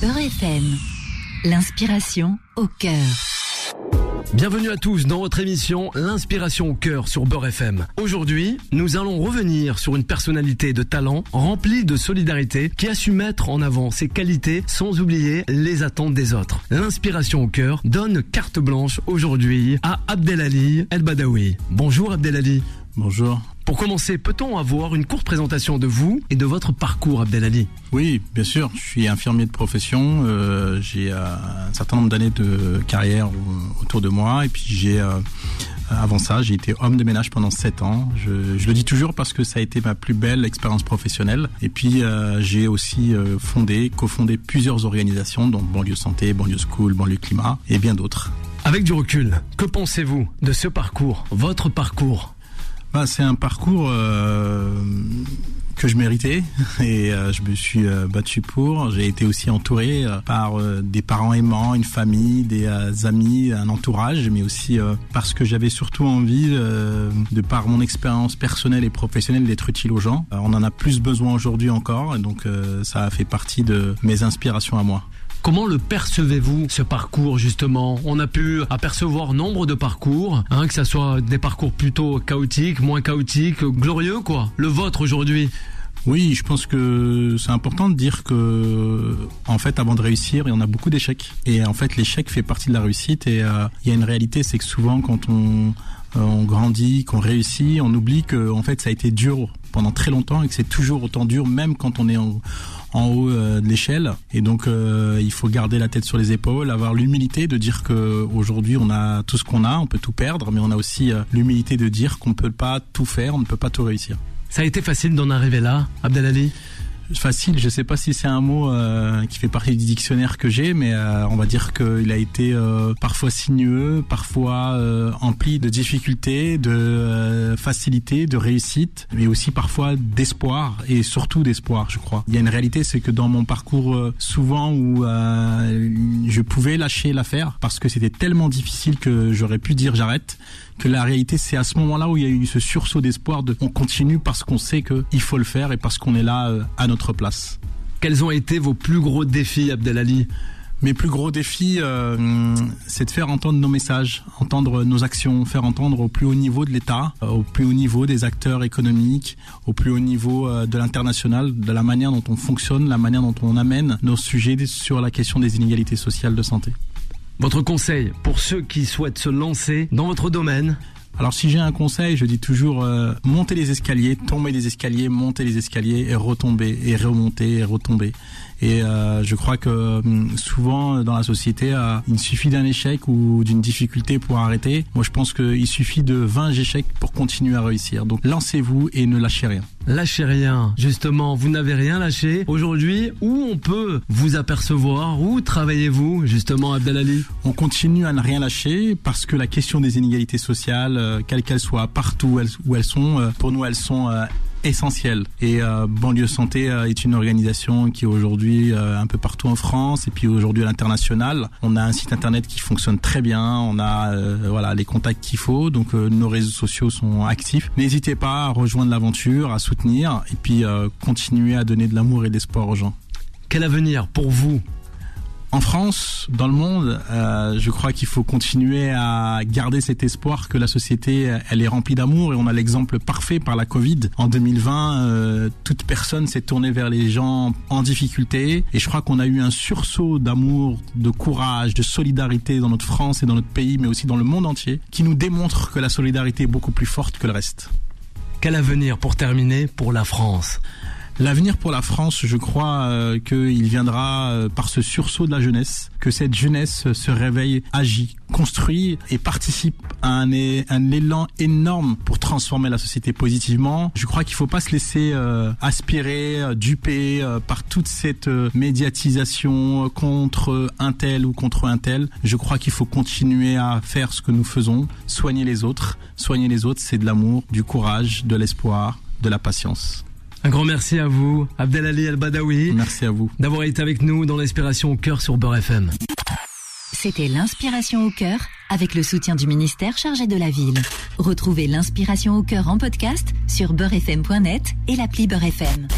Beurre FM. L'inspiration au cœur. Bienvenue à tous dans votre émission L'inspiration au cœur sur Beurre FM. Aujourd'hui, nous allons revenir sur une personnalité de talent remplie de solidarité qui a su mettre en avant ses qualités sans oublier les attentes des autres. L'inspiration au cœur donne carte blanche aujourd'hui à Abdelali El Badawi. Bonjour Abdelali. Bonjour. Pour commencer, peut-on avoir une courte présentation de vous et de votre parcours, Abdelali Oui, bien sûr. Je suis infirmier de profession. Euh, j'ai euh, un certain nombre d'années de carrière autour de moi. Et puis j'ai, euh, avant ça, j'ai été homme de ménage pendant 7 ans. Je, je, le dis toujours parce que ça a été ma plus belle expérience professionnelle. Et puis j'ai aussi fondé, cofondé plusieurs organisations, dont Banlieue Santé, Banlieue School, Banlieue Climat et bien d'autres. Avec du recul, que pensez-vous de ce parcours, votre parcours? Bah, c'est un parcours euh, que je méritais et euh, je me suis euh, battu pour. J'ai été aussi entouré par des parents aimants, une famille, des amis, un entourage, mais aussi parce que j'avais surtout envie, de par mon expérience personnelle et professionnelle, d'être utile aux gens. on en a plus besoin aujourd'hui encore, et donc ça a fait partie de mes inspirations à moi. Comment le percevez-vous ce parcours justement? On a pu apercevoir nombre de parcours, hein, que ce soit des parcours plutôt chaotiques, moins chaotiques, glorieux quoi. Le vôtre aujourd'hui? Oui, je pense que c'est important de dire que, en fait, avant de réussir, il y en a beaucoup d'échecs. Et en fait, l'échec fait partie de la réussite. Et euh, il y a une réalité, c'est que souvent, quand on, euh, on grandit, qu'on réussit, on oublie que, en fait, ça a été dur pendant très longtemps et que c'est toujours autant dur, même quand on est en, en haut euh, de l'échelle. Et donc, euh, il faut garder la tête sur les épaules, avoir l'humilité de dire que aujourd'hui on a tout ce qu'on a, on peut tout perdre, mais on a aussi euh, l'humilité de dire qu'on ne peut pas tout faire, on ne peut pas tout réussir. Ça a été facile d'en arriver là, Abdelali? Facile, je sais pas si c'est un mot euh, qui fait partie du dictionnaire que j'ai, mais euh, on va dire qu'il a été euh, parfois sinueux, parfois empli de difficultés, de facilité, de réussite, mais aussi parfois d'espoir et surtout d'espoir, je crois. Il y a une réalité, c'est que dans mon parcours, souvent où je pouvais lâcher l'affaire parce que c'était tellement difficile que j'aurais pu dire j'arrête, que la réalité c'est à ce moment-là où il y a eu ce sursaut d'espoir de on continue parce qu'on sait qu'il faut le faire et parce qu'on est là à notre place. Quels ont été vos plus gros défis, Abdelali mes plus gros défis, euh, c'est de faire entendre nos messages, entendre nos actions, faire entendre au plus haut niveau de l'État, euh, au plus haut niveau des acteurs économiques, au plus haut niveau euh, de l'international, de la manière dont on fonctionne, la manière dont on amène nos sujets sur la question des inégalités sociales de santé. Votre conseil pour ceux qui souhaitent se lancer dans votre domaine alors si j'ai un conseil, je dis toujours euh, monter les escaliers, tomber les escaliers, monter les escaliers et retomber et remonter et retomber. Et euh, je crois que hum, souvent dans la société, euh, il suffit d'un échec ou d'une difficulté pour arrêter. Moi, je pense qu'il suffit de 20 échecs pour continuer à réussir. Donc lancez-vous et ne lâchez rien. Lâchez rien. Justement, vous n'avez rien lâché. Aujourd'hui, où on peut vous apercevoir? Où travaillez-vous, justement, Abdelali? On continue à ne rien lâcher parce que la question des inégalités sociales, euh, quelles qu'elles soient, partout où elles sont, pour nous, elles sont essentiel. Et euh, Banlieue Santé euh, est une organisation qui est aujourd'hui euh, un peu partout en France et puis aujourd'hui à l'international. On a un site internet qui fonctionne très bien, on a voilà les contacts qu'il faut, donc nos réseaux sociaux sont actifs. N'hésitez pas à rejoindre l'aventure, à soutenir et puis continuer à donner de l'amour et de l'espoir aux gens. Quel avenir pour vous? En France, dans le monde, euh, je crois qu'il faut continuer à garder cet espoir que la société, elle est remplie d'amour et on a l'exemple parfait par la Covid. En 2020, euh, toute personne s'est tournée vers les gens en difficulté et je crois qu'on a eu un sursaut d'amour, de courage, de solidarité dans notre France et dans notre pays, mais aussi dans le monde entier, qui nous démontre que la solidarité est beaucoup plus forte que le reste. Quel avenir pour terminer pour la France? L'avenir pour la France, je crois euh, qu'il viendra euh, par ce sursaut de la jeunesse, que cette jeunesse se réveille, agit, construit et participe à un, élan énorme pour transformer la société positivement. Je crois qu'il ne faut pas se laisser euh, aspirer, duper par toute cette médiatisation contre un tel ou contre un tel. Je crois qu'il faut continuer à faire ce que nous faisons, soigner les autres. Soigner les autres, c'est de l'amour, du courage, de l'espoir, de la patience. Un grand merci à vous, Abdelali El-Badawi. Merci à vous. D'avoir été avec nous dans l'inspiration au cœur sur Beurre FM. C'était l'inspiration au cœur avec le soutien du ministère chargé de la ville. Retrouvez l'inspiration au cœur en podcast sur beurrefm.net et l'appli Beurre FM.